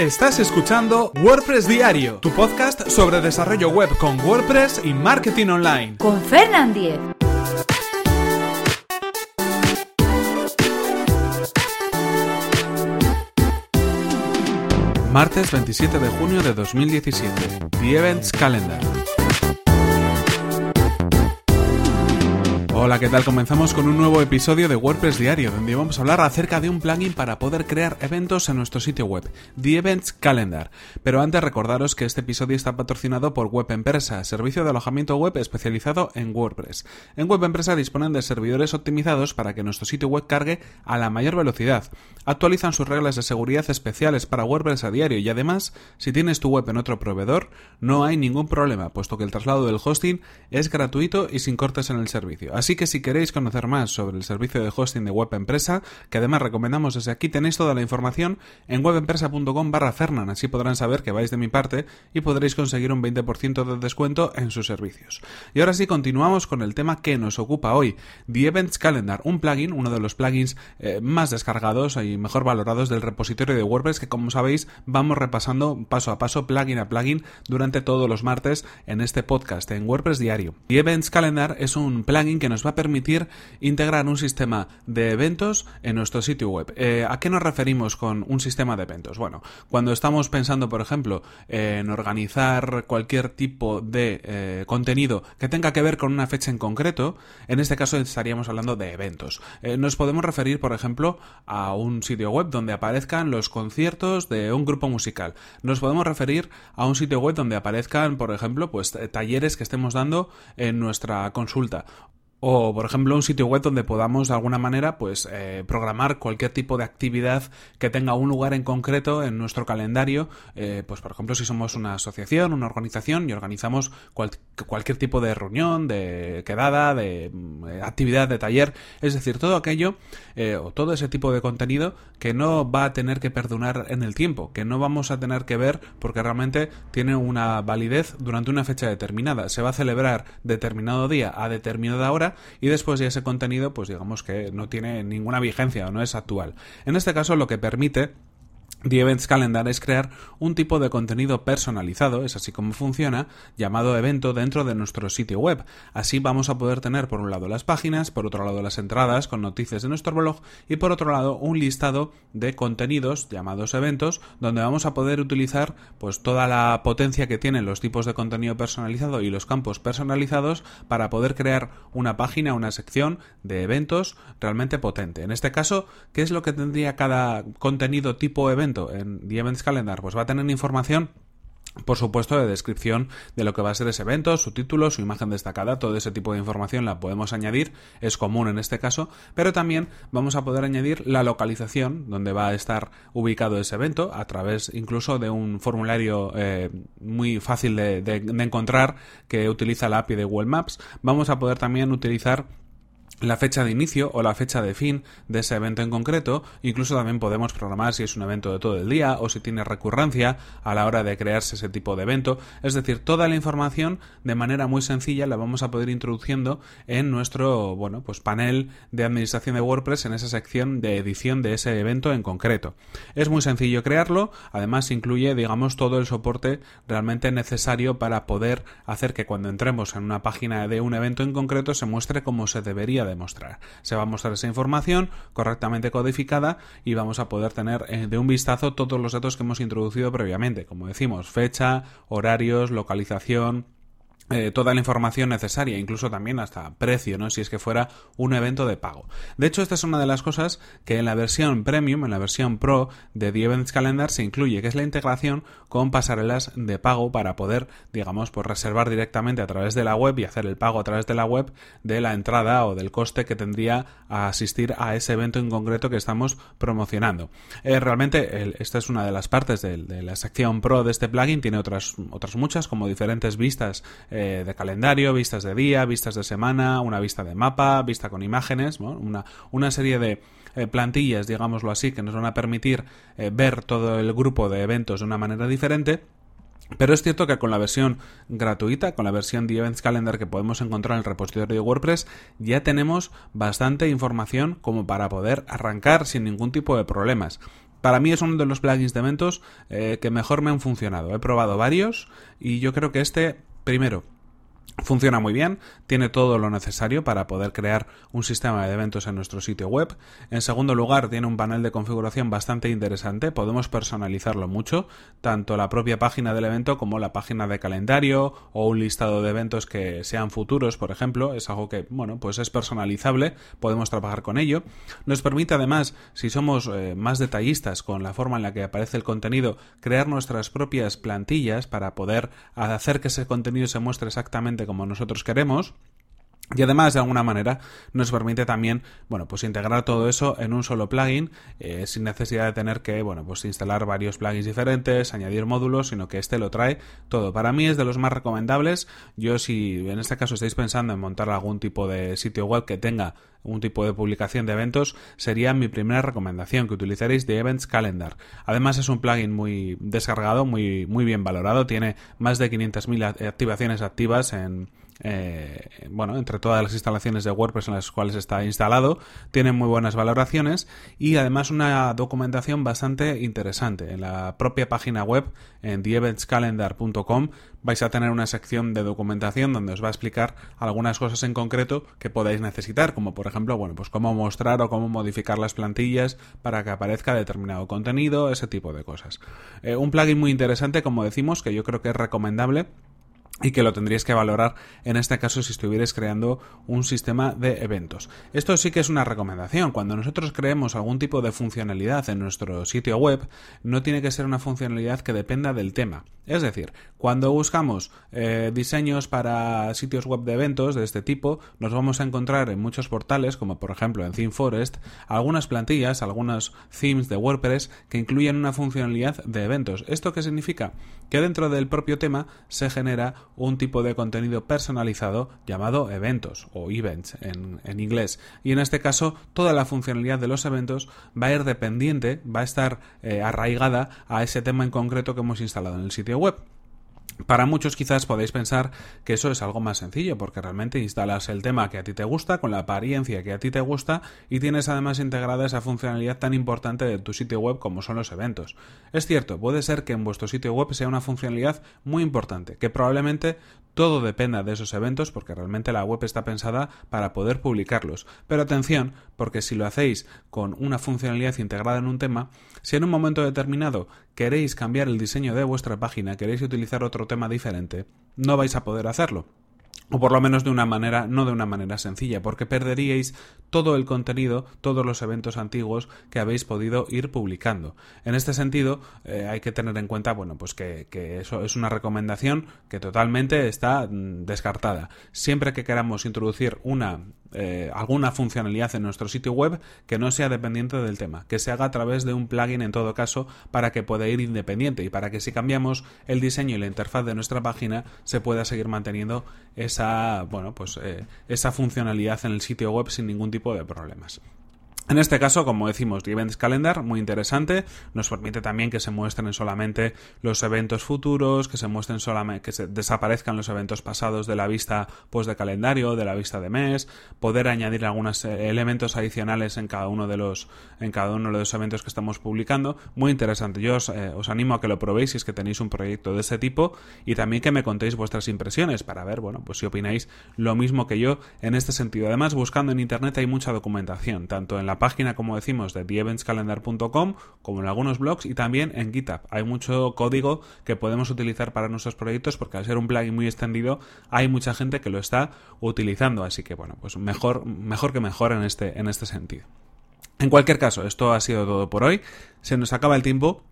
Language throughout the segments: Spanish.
Estás escuchando WordPress Diario, tu podcast sobre desarrollo web con WordPress y marketing online. Con Fernand Diez. Martes 27 de junio de 2017. The Events Calendar. Hola, ¿qué tal? Comenzamos con un nuevo episodio de WordPress Diario, donde vamos a hablar acerca de un plugin para poder crear eventos en nuestro sitio web, The Events Calendar. Pero antes recordaros que este episodio está patrocinado por Web Empresa, servicio de alojamiento web especializado en WordPress. En Web Empresa disponen de servidores optimizados para que nuestro sitio web cargue a la mayor velocidad. Actualizan sus reglas de seguridad especiales para WordPress a diario y además, si tienes tu web en otro proveedor, no hay ningún problema, puesto que el traslado del hosting es gratuito y sin cortes en el servicio. Así que si queréis conocer más sobre el servicio de hosting de Web Empresa, que además recomendamos desde aquí, tenéis toda la información en webempresa.com barra Fernan, así podrán saber que vais de mi parte y podréis conseguir un 20% de descuento en sus servicios. Y ahora sí, continuamos con el tema que nos ocupa hoy, The Events Calendar, un plugin, uno de los plugins eh, más descargados y mejor valorados del repositorio de WordPress que como sabéis vamos repasando paso a paso, plugin a plugin, durante todos los martes en este podcast, en WordPress Diario. The Events Calendar es un plugin que nos va a permitir integrar un sistema de eventos en nuestro sitio web. Eh, ¿A qué nos referimos con un sistema de eventos? Bueno, cuando estamos pensando, por ejemplo, en organizar cualquier tipo de eh, contenido que tenga que ver con una fecha en concreto, en este caso estaríamos hablando de eventos. Eh, nos podemos referir, por ejemplo, a un sitio web donde aparezcan los conciertos de un grupo musical. Nos podemos referir a un sitio web donde aparezcan, por ejemplo, pues talleres que estemos dando en nuestra consulta o por ejemplo un sitio web donde podamos de alguna manera pues eh, programar cualquier tipo de actividad que tenga un lugar en concreto en nuestro calendario. Eh, pues por ejemplo si somos una asociación una organización y organizamos cualquier tipo de reunión de quedada de mm, actividad de taller. Es decir todo aquello eh, o todo ese tipo de contenido que no va a tener que perdonar en el tiempo que no vamos a tener que ver porque realmente tiene una validez durante una fecha determinada. Se va a celebrar determinado día a determinada hora y después ya ese contenido pues digamos que no tiene ninguna vigencia o no es actual. En este caso lo que permite The Events Calendar es crear un tipo de contenido personalizado, es así como funciona, llamado evento dentro de nuestro sitio web. Así vamos a poder tener por un lado las páginas, por otro lado las entradas con noticias de nuestro blog y por otro lado un listado de contenidos llamados eventos donde vamos a poder utilizar pues toda la potencia que tienen los tipos de contenido personalizado y los campos personalizados para poder crear una página, una sección de eventos realmente potente. En este caso, ¿qué es lo que tendría cada contenido tipo evento? En The Events Calendar, pues va a tener información por supuesto, de descripción de lo que va a ser ese evento, su título, su imagen destacada, todo ese tipo de información la podemos añadir, es común en este caso, pero también vamos a poder añadir la localización donde va a estar ubicado ese evento, a través incluso de un formulario eh, muy fácil de, de encontrar que utiliza la API de Google Maps. Vamos a poder también utilizar la fecha de inicio o la fecha de fin de ese evento en concreto. Incluso también podemos programar si es un evento de todo el día o si tiene recurrencia a la hora de crearse ese tipo de evento. Es decir, toda la información de manera muy sencilla la vamos a poder introduciendo en nuestro bueno, pues panel de administración de WordPress en esa sección de edición de ese evento en concreto. Es muy sencillo crearlo, además incluye, digamos, todo el soporte realmente necesario para poder hacer que cuando entremos en una página de un evento en concreto se muestre como se debería demostrar. Se va a mostrar esa información correctamente codificada y vamos a poder tener eh, de un vistazo todos los datos que hemos introducido previamente, como decimos, fecha, horarios, localización, eh, toda la información necesaria, incluso también hasta precio, ¿no? Si es que fuera un evento de pago. De hecho, esta es una de las cosas que en la versión Premium, en la versión Pro de The Events Calendar se incluye, que es la integración con pasarelas de pago para poder, digamos, pues reservar directamente a través de la web y hacer el pago a través de la web de la entrada o del coste que tendría a asistir a ese evento en concreto que estamos promocionando. Eh, realmente, esta es una de las partes de, la sección Pro de este plugin, tiene otras, otras muchas, como diferentes vistas. Eh, de calendario, vistas de día, vistas de semana, una vista de mapa, vista con imágenes, una, una serie de eh, plantillas, digámoslo así, que nos van a permitir eh, ver todo el grupo de eventos de una manera diferente. Pero es cierto que con la versión gratuita, con la versión de Events Calendar que podemos encontrar en el repositorio de WordPress, ya tenemos bastante información como para poder arrancar sin ningún tipo de problemas. para mí es uno de los plugins de eventos eh, que mejor me han funcionado. He probado varios y yo creo que este, primero, Funciona muy bien, tiene todo lo necesario para poder crear un sistema de eventos en nuestro sitio web. En segundo lugar, tiene un panel de configuración bastante interesante, podemos personalizarlo mucho, tanto la propia página del evento como la página de calendario o un listado de eventos que sean futuros, por ejemplo, es algo que, bueno, pues es personalizable, podemos trabajar con ello. Nos permite además, si somos eh, más detallistas con la forma en la que aparece el contenido, crear nuestras propias plantillas para poder hacer que ese contenido se muestre exactamente como nosotros queremos. Y además, de alguna manera, nos permite también, bueno, pues integrar todo eso en un solo plugin, eh, sin necesidad de tener que, bueno, pues instalar varios plugins diferentes, añadir módulos, sino que este lo trae todo. Para mí es de los más recomendables. Yo, si en este caso estáis pensando en montar algún tipo de sitio web que tenga un tipo de publicación de eventos, sería mi primera recomendación, que utilizaréis The Events Calendar. Además, es un plugin muy descargado, muy, muy bien valorado, tiene más de 500.000 activaciones activas en eh, bueno, entre todas las instalaciones de WordPress en las cuales está instalado, tiene muy buenas valoraciones y además una documentación bastante interesante. En la propia página web, en theeventscalendar.com, vais a tener una sección de documentación donde os va a explicar algunas cosas en concreto que podáis necesitar, como por ejemplo, bueno, pues cómo mostrar o cómo modificar las plantillas para que aparezca determinado contenido, ese tipo de cosas. Eh, un plugin muy interesante, como decimos, que yo creo que es recomendable y que lo tendríais que valorar en este caso si estuvierais creando un sistema de eventos. Esto sí que es una recomendación. Cuando nosotros creemos algún tipo de funcionalidad en nuestro sitio web, no tiene que ser una funcionalidad que dependa del tema. Es decir, cuando buscamos eh, diseños para sitios web de eventos de este tipo, nos vamos a encontrar en muchos portales, como por ejemplo en ThemeForest, algunas plantillas, algunos themes de WordPress que incluyen una funcionalidad de eventos. ¿Esto qué significa? Que dentro del propio tema se genera un tipo de contenido personalizado llamado eventos o events en, inglés. Y en este caso, toda la funcionalidad de los eventos va a ir dependiente, va a estar eh, arraigada a ese tema en concreto que hemos instalado en el sitio web. Para muchos quizás podéis pensar que eso es algo más sencillo, porque realmente instalas el tema que a ti te gusta, con la apariencia que a ti te gusta, y tienes además integrada esa funcionalidad tan importante de tu sitio web como son los eventos. Es cierto, puede ser que en vuestro sitio web sea una funcionalidad muy importante, que probablemente todo dependa de esos eventos, porque realmente la web está pensada para poder publicarlos. Pero atención, porque si lo hacéis con una funcionalidad integrada en un tema, si en un momento determinado queréis cambiar el diseño de vuestra página, queréis utilizar otro tema diferente, no vais a poder hacerlo o por lo menos de una manera, no de una manera sencilla, porque perderíais todo el contenido, todos los eventos antiguos que habéis podido ir publicando. En este sentido, eh, hay que tener en cuenta, bueno, pues que, eso es una recomendación que totalmente está mm, descartada. Siempre que queramos introducir una eh, alguna funcionalidad en nuestro sitio web que no sea dependiente del tema, que se haga a través de un plugin en todo caso para que pueda ir independiente y para que si cambiamos el diseño y la interfaz de nuestra página se pueda seguir manteniendo esa, bueno, pues eh, esa funcionalidad en el sitio web sin ningún tipo de problemas. En este caso, como decimos, Events Calendar, muy interesante, nos permite también que se muestren solamente los eventos futuros, que se muestren solamente, que se desaparezcan los eventos pasados de la vista pues de calendario, de la vista de mes, poder añadir algunos eh, elementos adicionales en cada uno de los, en cada uno de los eventos que estamos publicando. Muy interesante. Yo os, eh, animo a que lo probéis si es que tenéis un proyecto de ese tipo y también que me contéis vuestras impresiones para ver, bueno, pues si opináis lo mismo que yo en este sentido. Además, buscando en internet hay mucha documentación, tanto en la página, como decimos, de theeventscalendar.com, como en algunos blogs y también en GitHub. Hay mucho código que podemos utilizar para nuestros proyectos porque al ser un plugin muy extendido hay mucha gente que lo está utilizando. Así que bueno, pues mejor, mejor que mejor en este, en este sentido. En cualquier caso, esto ha sido todo por hoy. Se nos acaba el tiempo.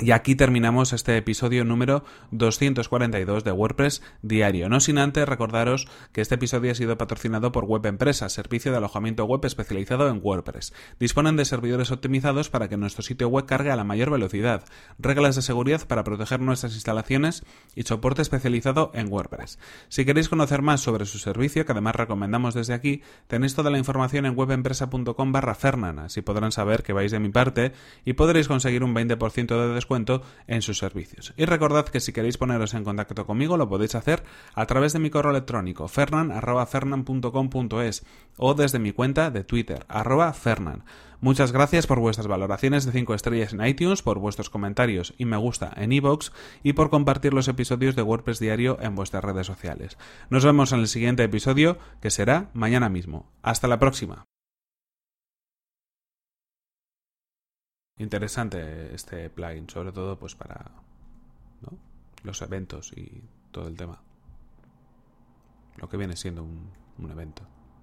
Y aquí terminamos este episodio número 242 de WordPress Diario. No sin antes recordaros que este episodio ha sido patrocinado por Web Empresa, servicio de alojamiento web especializado en WordPress. Disponen de servidores optimizados para que nuestro sitio web cargue a la mayor velocidad, reglas de seguridad para proteger nuestras instalaciones y soporte especializado en WordPress. Si queréis conocer más sobre su servicio, que además recomendamos desde aquí, tenéis toda la información en webempresa.com barra Fernana, así podrán saber que vais de mi parte y podréis conseguir un 20% de descuento en sus servicios. Y recordad que si queréis poneros en contacto conmigo lo podéis hacer a través de mi correo electrónico fernan.fernan.com.es o desde mi cuenta de Twitter, arroba fernan. Muchas gracias por vuestras valoraciones de 5 estrellas en iTunes, por vuestros comentarios y me gusta en iVoox y por compartir los episodios de WordPress Diario en vuestras redes sociales. Nos vemos en el siguiente episodio, que será mañana mismo. Hasta la próxima. Interesante este plugin, sobre todo pues para los eventos y todo el tema. Lo que viene siendo un, un evento.